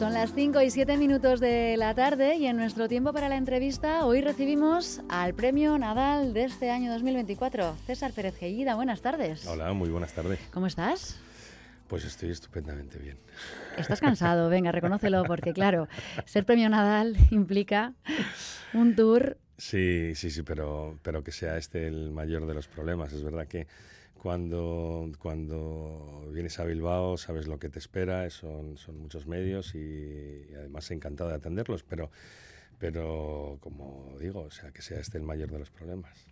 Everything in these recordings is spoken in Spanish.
Son las 5 y 7 minutos de la tarde y en nuestro tiempo para la entrevista hoy recibimos al premio Nadal de este año 2024. César Pérez Gellida, buenas tardes. Hola, muy buenas tardes. ¿Cómo estás? Pues estoy estupendamente bien. Estás cansado, venga, reconócelo, porque claro, ser premio Nadal implica un tour. Sí, sí, sí, pero, pero que sea este el mayor de los problemas. Es verdad que cuando, cuando vienes a Bilbao sabes lo que te espera, son, son muchos medios y, además encantado de atenderlos, pero, pero como digo, o sea, que sea este el mayor de los problemas.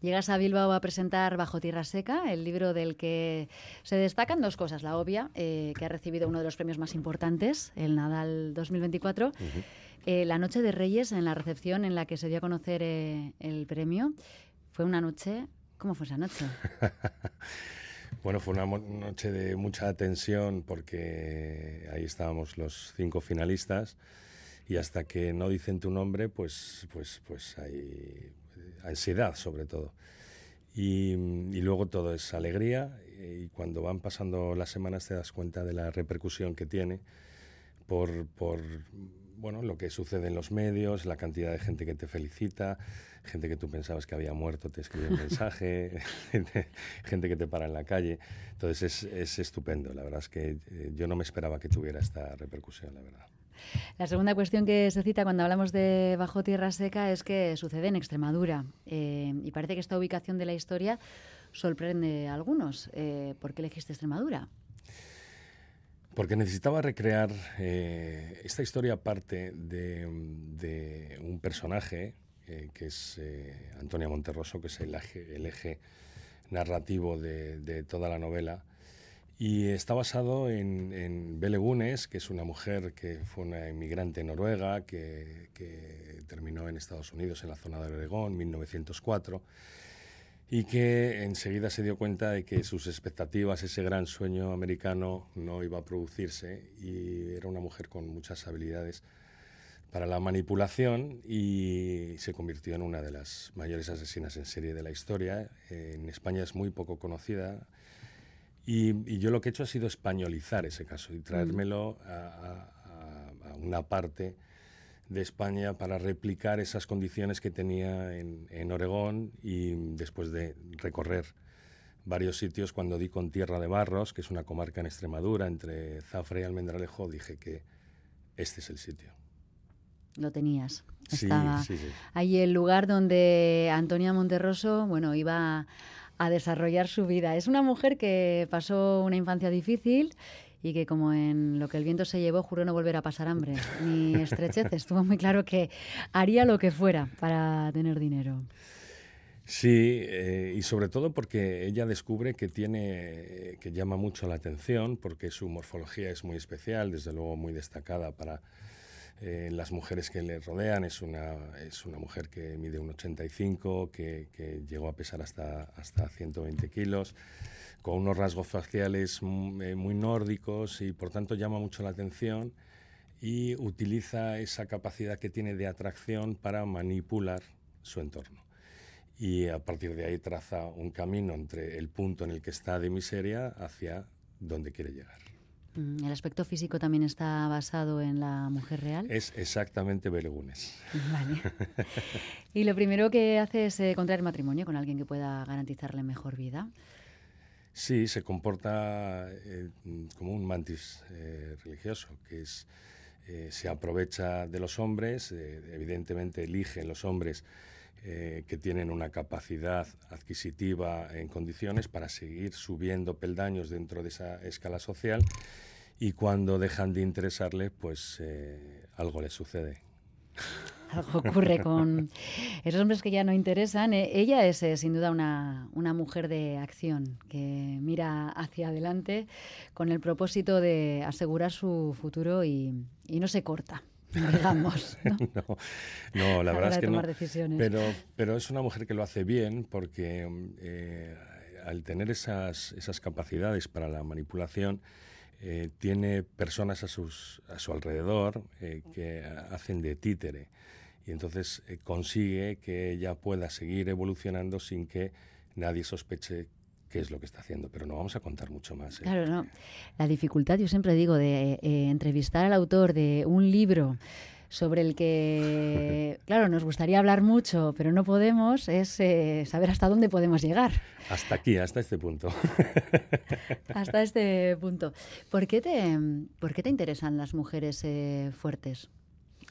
Llegas a Bilbao a presentar Bajo Tierra Seca, el libro del que se destacan dos cosas. La obvia, eh, que ha recibido uno de los premios más importantes, el Nadal 2024. Eh, la Noche de Reyes, en la recepción en la que se dio a conocer eh, el premio, fue una noche ¿Cómo fue esa noche? bueno, fue una noche de mucha tensión porque ahí estábamos los cinco finalistas y hasta que no dicen tu nombre, pues, pues, pues hay ansiedad sobre todo. Y, y, luego todo es alegría y cuando van pasando las semanas te das cuenta de la repercusión que tiene por, por bueno, lo que sucede en los medios, la cantidad de gente que te felicita, gente que tú pensabas que había muerto te escribe un mensaje, gente, que te para en la calle. Entonces es, es estupendo. La verdad es que eh, yo no me esperaba que tuviera esta repercusión, la verdad. La segunda cuestión que se cita cuando hablamos de Bajo Tierra Seca es que sucede en Extremadura. Eh, y parece que esta ubicación de la historia sorprende a algunos. Eh, ¿Por qué elegiste Extremadura? Porque necesitaba recrear eh, esta historia parte de, un personaje eh, que es eh, Antonia Monterroso, que es el eje, narrativo de, toda la novela. Y está basado en, en Belle Gunes, que es una mujer que fue una inmigrante noruega, que, que terminó en Estados Unidos, en la zona de Oregón, en 1904 y que enseguida se dio cuenta de que sus expectativas, ese gran sueño americano, no iba a producirse y era una mujer con muchas habilidades para la manipulación y se convirtió en una de las mayores asesinas en serie de la historia. En España es muy poco conocida y, yo lo que he hecho ha sido españolizar ese caso y traérmelo a, a una parte de España para replicar esas condiciones que tenía en, en, Oregón y después de recorrer varios sitios, cuando di con Tierra de Barros, que es una comarca en Extremadura, entre Zafra y Almendralejo, dije que este es el sitio. Lo tenías. Estaba sí, ahí el lugar donde Antonia Monterroso, bueno, iba a desarrollar su vida. Es una mujer que pasó una infancia difícil y que como en lo que el viento se llevó juró no volver a pasar hambre ni estrechez. Estuvo muy claro que haría lo que fuera para tener dinero. Sí, eh, y sobre todo porque ella descubre que tiene, que llama mucho la atención, porque su morfología es muy especial, desde luego muy destacada para eh, las mujeres que le rodean. Es una, es una mujer que mide un 85, que, que llegó a pesar hasta, hasta 120 kilos con unos rasgos faciales mm, eh, muy nórdicos y por tanto llama mucho la atención y utiliza esa capacidad que tiene de atracción para manipular su entorno. Y a partir de ahí traza un camino entre el punto en el que está de miseria hacia donde quiere llegar. Mm, ¿El aspecto físico también está basado en la mujer real? Es exactamente Belegunes. Vale. y lo primero que hace es eh, contraer matrimonio con alguien que pueda garantizarle mejor vida. Sí, se comporta eh, como un mantis eh, religioso, que es, se aprovecha de los hombres, evidentemente elige los hombres que tienen una capacidad adquisitiva en condiciones para seguir subiendo peldaños dentro de esa escala social y cuando dejan de interesarle, pues algo le sucede. Algo ocurre con esos hombres que ya no interesan. Eh, ella es eh, sin duda una, una, mujer de acción que mira hacia adelante con el propósito de asegurar su futuro y, y no se corta. Digamos, ¿no? la verdad es que no. Pero, pero es una mujer que lo hace bien porque eh, al tener esas, esas capacidades para la manipulación, tiene personas a, sus, a su alrededor que hacen de títere y entonces eh, consigue que ella pueda seguir evolucionando sin que nadie sospeche qué es lo que está haciendo, pero no vamos a contar mucho más. ¿eh? Claro, no. La dificultad, yo siempre digo, de eh, entrevistar al autor de un libro sobre el que, claro, nos gustaría hablar mucho, pero no podemos, es eh, saber hasta dónde podemos llegar. Hasta aquí, hasta este punto. hasta este punto. ¿Por qué te, por qué te interesan las mujeres fuertes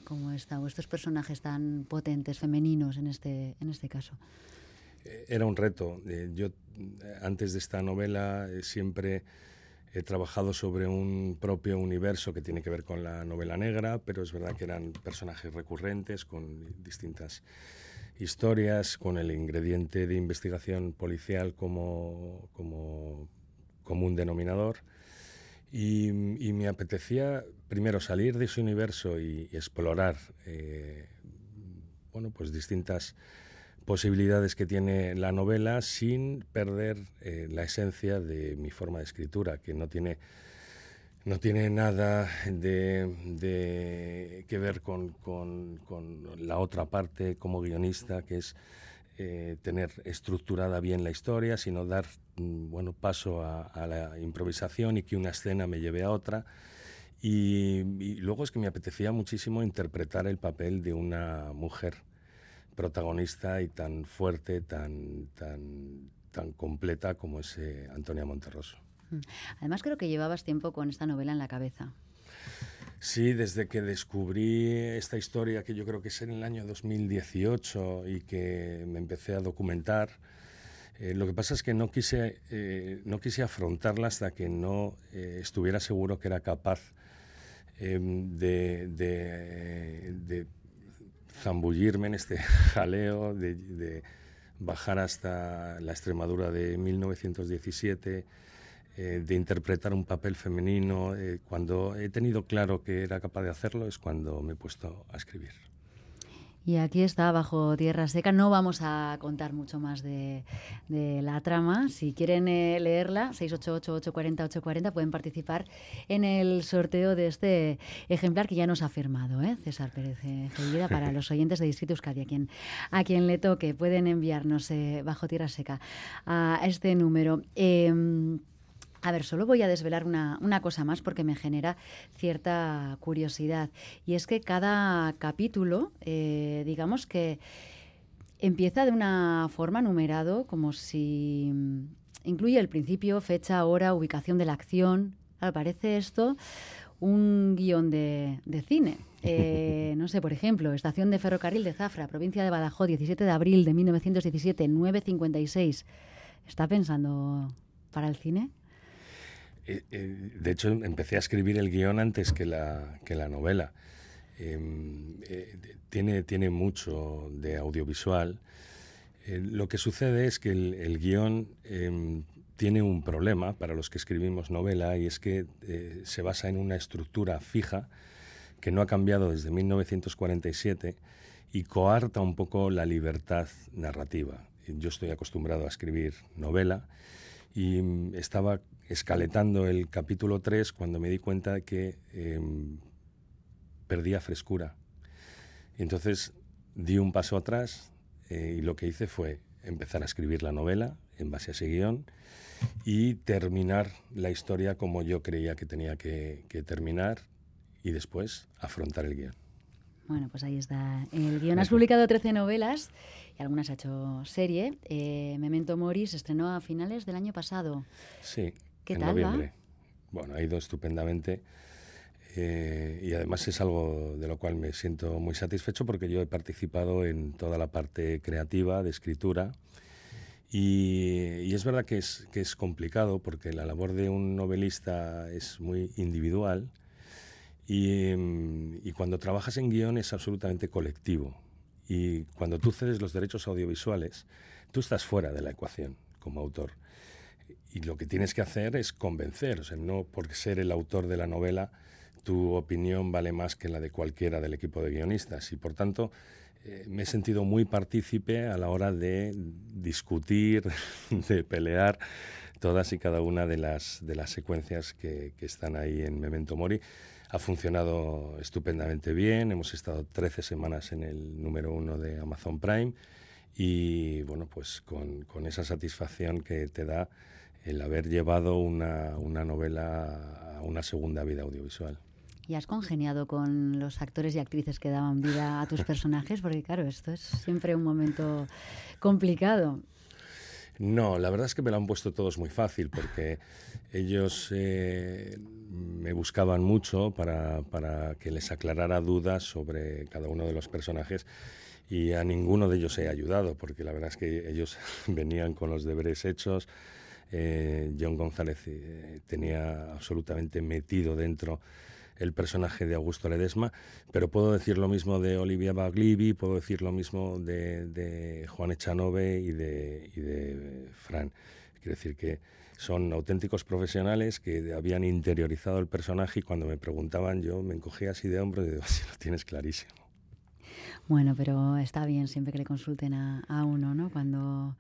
como esta, o estos personajes tan potentes, femeninos en este, en este caso? era un reto. Eh, yo, antes de esta novela, eh, siempre he trabajado sobre un propio universo que tiene que ver con la novela negra, pero es verdad que eran personajes recurrentes con distintas historias, con el ingrediente de investigación policial como, como común denominador. Y, me apetecía primero salir de ese universo y, explorar eh, bueno, pues distintas posibilidades que tiene la novela sin perder eh, la esencia de mi forma de escritura, que no tiene, no tiene nada de, que ver con, la otra parte como guionista, que es eh, tener estructurada bien la historia, sino dar mm, bueno, paso a, la improvisación y que una escena me lleve a otra. Y, y luego es que me apetecía muchísimo interpretar el papel de una mujer protagonista y tan fuerte, tan, tan, tan completa como es eh, Antonia Monterroso. Mm. Además creo que llevabas tiempo con esta novela en la cabeza. Sí, desde que descubrí esta historia, que yo creo que es en el año 2018 y que me empecé a documentar, eh, lo que pasa es que no quise, eh, no quise afrontarla hasta que no estuviera seguro que era capaz de, de, zambullirme en este jaleo de, bajar hasta la Extremadura de 1917, eh, de interpretar un papel femenino. Eh, cuando he tenido claro que era capaz de hacerlo es cuando me he puesto a escribir. Y aquí está, bajo tierra seca. No vamos a contar mucho más de, la trama. Si quieren eh, leerla, 688-840-840, pueden participar en el sorteo de este ejemplar que ya nos ha firmado ¿eh? César Pérez eh, para los oyentes de Distrito Euskadi, a quien, a quien le toque. Pueden enviarnos eh, bajo tierra seca a este número. A ver, solo voy a desvelar una, cosa más porque me genera cierta curiosidad. Y es que cada capítulo, eh, digamos que empieza de una forma numerado, como si mm, incluye el principio, fecha, hora, ubicación de la acción. parece esto un guion de, cine. Eh, no sé, por ejemplo, Estación de Ferrocarril de Zafra, provincia de Badajoz, 17 de abril de 1917, 9.56. ¿Está pensando para el cine? Eh, eh, de hecho, empecé a escribir el guion antes que la, que la novela. Em, eh, tiene, tiene mucho de audiovisual. lo que sucede es que el, guion em, tiene un problema para los que escribimos novela y es que se basa en una estructura fija que no ha cambiado desde 1947 y coarta un poco la libertad narrativa. Yo estoy acostumbrado a escribir novela y mm, estaba escaletando el capítulo 3 cuando me di cuenta de que em, perdía frescura. Y entonces di un paso atrás eh, y lo que hice fue empezar a escribir la novela en base a ese guion y terminar la historia como yo creía que tenía que, terminar y después afrontar el guion. Bueno, pues ahí está el guion. Has publicado 13 novelas y algunas ha hecho serie. Eh, Memento Mori se estrenó a finales del año pasado. Sí, en noviembre. Bueno, ha ido estupendamente. Eh, y además es algo de lo cual me siento muy satisfecho porque yo he participado en toda la parte creativa de escritura y, es verdad que es, que es complicado porque la labor de un novelista es muy individual y, y cuando trabajas en guion es absolutamente colectivo y cuando tú cedes los derechos audiovisuales tú estás fuera de la ecuación como autor y lo que tienes que hacer es convencer, o sea, no por ser el autor de la novela tu opinión vale más que la de cualquiera del equipo de guionistas y por tanto eh, me he sentido muy partícipe a la hora de discutir, de pelear todas y cada una de las, de las secuencias que, que están ahí en Memento Mori. Ha funcionado estupendamente bien, hemos estado 13 semanas en el número uno de Amazon Prime y bueno, pues con, con esa satisfacción que te da el haber llevado una, una novela a una segunda vida audiovisual. ¿Y has congeniado con los actores y actrices que daban vida a tus personajes? Porque claro, esto es siempre un momento complicado. No, la verdad es que me lo han puesto todos muy fácil porque ellos eh, me buscaban mucho para, para, que les aclarara dudas sobre cada uno de los personajes y a ninguno de ellos he ayudado porque la verdad es que ellos venían con los deberes hechos. Eh, John González eh, tenía absolutamente metido dentro el personaje de Augusto Ledesma, pero puedo decir lo mismo de Olivia Baglivi, puedo decir lo mismo de, Juan Echanove y de, y Fran. Quiero decir que son auténticos profesionales que habían interiorizado el personaje y cuando me preguntaban yo me encogía así de hombros y digo, así lo tienes clarísimo. Bueno, pero está bien siempre que le consulten a, a uno, ¿no? Cuando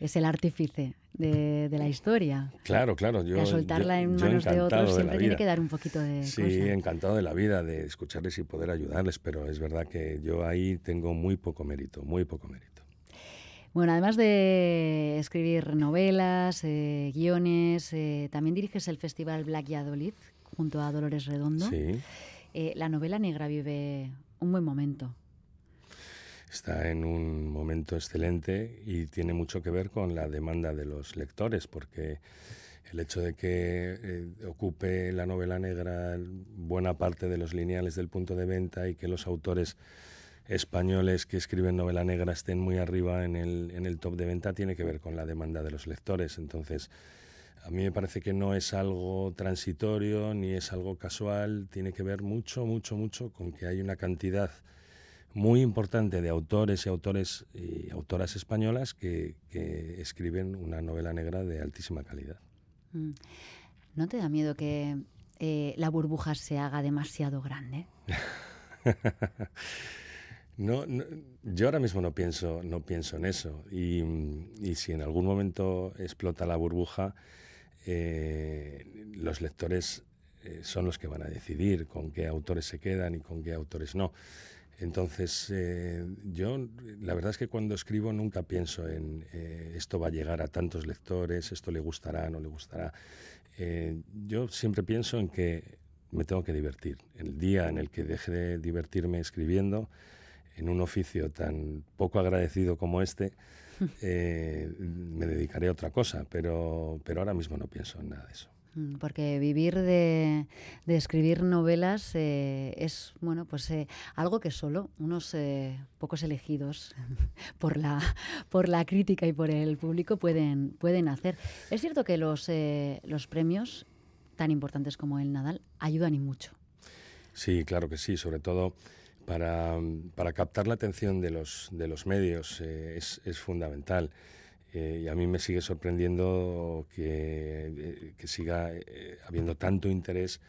es el artífice de, la historia. Claro, claro. Yo, que soltarla en manos de otros siempre tiene que dar un poquito de. Sí, encantado de la vida, de escucharles y poder ayudarles, pero es verdad que yo ahí tengo muy poco mérito, muy poco mérito. Bueno, además de escribir novelas, eh, guiones, eh, también diriges el Festival Black Yadolid junto a Dolores Redondo. Sí. Eh, la novela negra vive un buen momento está en un momento excelente y tiene mucho que ver con la demanda de los lectores, porque el hecho de que eh, ocupe la novela negra buena parte de los lineales del punto de venta y que los autores españoles que escriben novela negra estén muy arriba en el, en el top de venta tiene que ver con la demanda de los lectores. Entonces, a mí me parece que no es algo transitorio ni es algo casual, tiene que ver mucho, mucho, mucho con que hay una cantidad muy importante de autores y autores y autoras españolas que, escriben una novela negra de altísima calidad. Mm. ¿No te da miedo que eh, la burbuja se haga demasiado grande? no, yo ahora mismo no pienso, no pienso en eso. Y, si en algún momento explota la burbuja, eh, los lectores eh, son los que van a decidir con qué autores se quedan y con qué autores no. Entonces, eh, yo la verdad es que cuando escribo nunca pienso en eh, esto va a llegar a tantos lectores, esto le gustará, no le gustará. Eh, yo siempre pienso en que me tengo que divertir. El día en el que deje de divertirme escribiendo, en un oficio tan poco agradecido como este, me dedicaré a otra cosa, pero, pero ahora mismo no pienso en nada de eso. Mm, porque vivir de, escribir novelas eh, es bueno pues eh, algo que solo unos eh, pocos elegidos por la por la crítica y por el público pueden pueden hacer. Es cierto que los los premios tan importantes como el Nadal ayudan y mucho. Sí, claro que sí, sobre todo para, para captar la atención de los de los medios es, es fundamental. Eh, y a mí me sigue sorprendiendo que, eh, que siga eh, habiendo tanto interés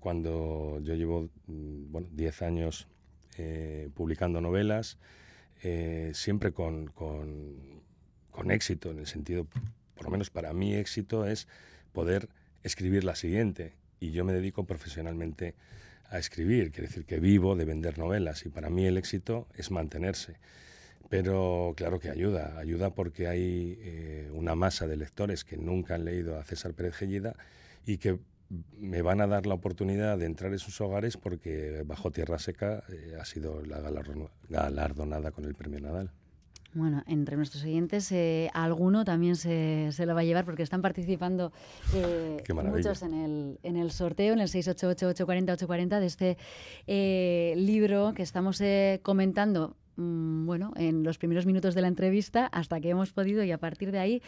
cuando yo llevo mm, bueno, 10 años publicando novelas, siempre con, con, con, éxito, en el sentido, por lo menos para mí éxito es poder escribir la siguiente. Y yo me dedico profesionalmente a escribir, quiere decir que vivo de vender novelas y para mí el éxito es mantenerse. Pero claro que ayuda, ayuda porque hay eh, una masa de lectores que nunca han leído a César Pérez Gellida y que me van a dar la oportunidad de entrar en sus hogares porque Bajo Tierra Seca eh, ha sido la galardonada con el premio Nadal. Bueno, entre nuestros oyentes, eh, alguno también se, se, lo va a llevar porque están participando eh, muchos en el, en el sorteo, en el 688-840-840 de este eh, libro que estamos comentando, mm, bueno, en los primeros minutos de la entrevista hasta que hemos podido y a partir de ahí,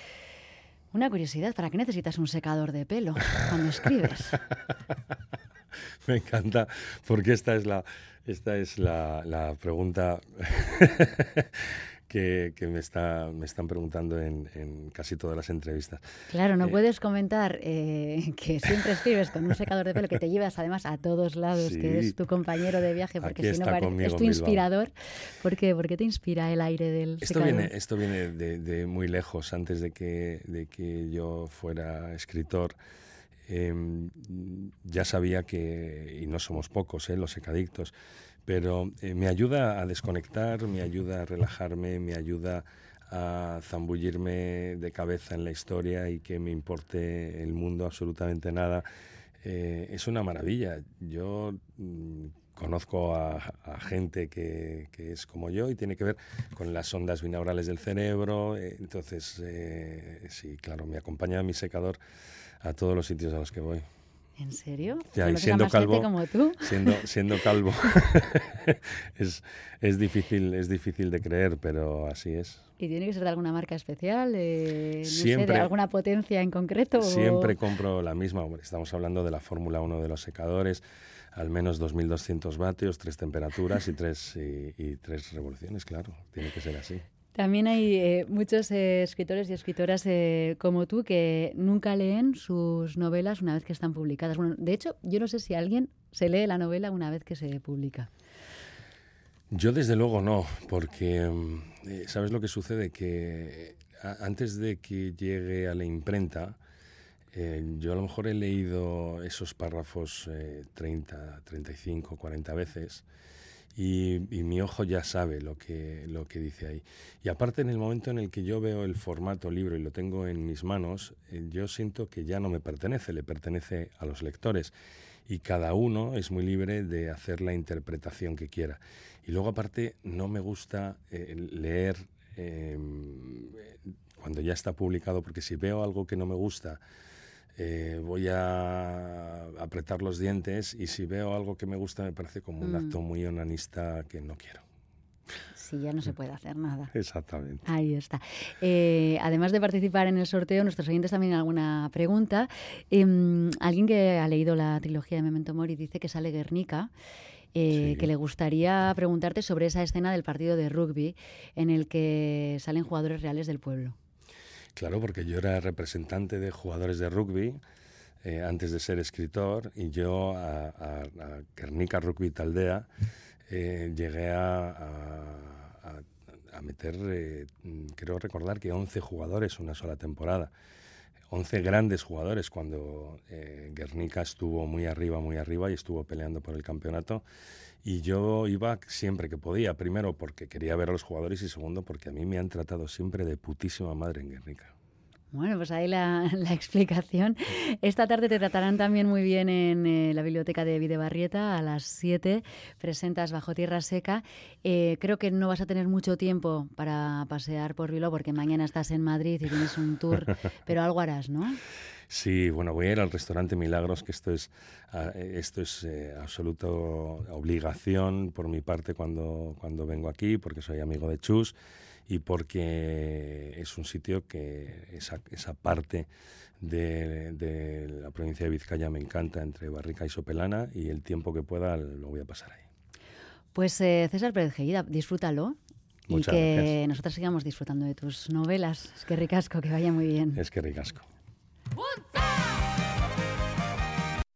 una curiosidad, ¿para qué necesitas un secador de pelo cuando escribes? Me encanta porque esta es la, esta es la, la pregunta que, me, está, me están preguntando en, casi todas las entrevistas. Claro, no eh, puedes comentar eh, que siempre escribes con un secador de pelo que te llevas además a todos lados, que es tu compañero de viaje, porque si no es tu inspirador. ¿Por qué? ¿Por qué te inspira el aire del esto Viene, esto viene de, muy lejos, antes de que, de que yo fuera escritor. Em, ya sabía que, y no somos pocos, eh, los secadictos, pero eh, me ayuda a desconectar, me ayuda a relajarme, me ayuda a zambullirme de cabeza en la historia y que me importe el mundo absolutamente nada. Eh, es una maravilla. Yo mm, conozco a, gente que, es como yo y tiene que ver con las ondas binaurales del cerebro. Eh, entonces, sí, claro, me acompaña mi secador a todos los sitios a los que voy. ¿En serio? Ya, y siendo calvo, como tú? Siendo, siendo calvo, es, es, difícil, es difícil de creer, pero así es. ¿Y tiene que ser de alguna marca especial? Eh, siempre, ¿De alguna potencia en concreto? Siempre compro la misma. Estamos hablando de la Fórmula 1 de los secadores al menos 2.200 vatios, tres temperaturas y tres, y, tres revoluciones, claro, tiene que ser así. También hay eh, muchos eh, escritores y escritoras eh, como tú que nunca leen sus novelas una vez que están publicadas. De hecho, yo no sé si alguien se lee la novela una vez que se publica. Yo desde luego no, porque mm, ¿sabes lo que sucede? Que antes de que llegue a la imprenta, yo a lo mejor he leído esos párrafos 30, 35, 40 veces y, mi ojo ya sabe lo que, lo que dice ahí. Y aparte en el momento en el que yo veo el formato libro y lo tengo en mis manos, eh, yo siento que ya no me pertenece, le pertenece a los lectores. Y cada uno es muy libre de hacer la interpretación que quiera. Y luego aparte no me gusta eh, leer em, cuando ya está publicado, porque si veo algo que no me gusta, eh, voy a apretar los dientes y si veo algo que me gusta me parece como un acto mm. muy onanista que no quiero. Sí, ya no se puede hacer nada. Exactamente. Ahí está. Eh, además de participar en el sorteo, nuestros oyentes también alguna pregunta. Em, alguien que ha leído la trilogía de Memento Mori dice que sale Guernica. Eh, que le gustaría preguntarte sobre esa escena del partido de rugby en el que salen jugadores reales del pueblo. Claro, porque yo era representante de jugadores de rugby eh, antes de ser escritor y yo a, a, Rugby Taldea eh, llegué a, meter, eh, creo recordar que 11 jugadores una sola temporada. 11 grandes jugadores cuando Guernica estuvo muy arriba, muy arriba y estuvo peleando por el campeonato. Y yo iba siempre que podía, primero porque quería ver a los jugadores y segundo porque a mí me han tratado siempre de putísima madre en Guernica. Bueno, pues ahí la, explicación. Esta tarde te tratarán también muy bien en eh, la biblioteca de Videbarrieta a las 7. Presentas Bajo Tierra Seca. Eh, creo que no vas a tener mucho tiempo para pasear por Bilbao porque mañana estás en Madrid y tienes un tour, pero algo harás, ¿no? Sí, bueno, voy a ir al restaurante Milagros, que esto es, ah, esto es eh, absoluta obligación por mi parte cuando, cuando vengo aquí, porque soy amigo de Chus y porque es un sitio que esa, esa parte de, de, la provincia de Vizcaya me encanta, entre Barrica y Sopelana, y el tiempo que pueda lo voy a pasar ahí. Pues eh, César Pérez Gellida, disfrútalo y que nosotros sigamos disfrutando de tus novelas. Es que ricasco, que vaya muy bien. Es que ricasco. One,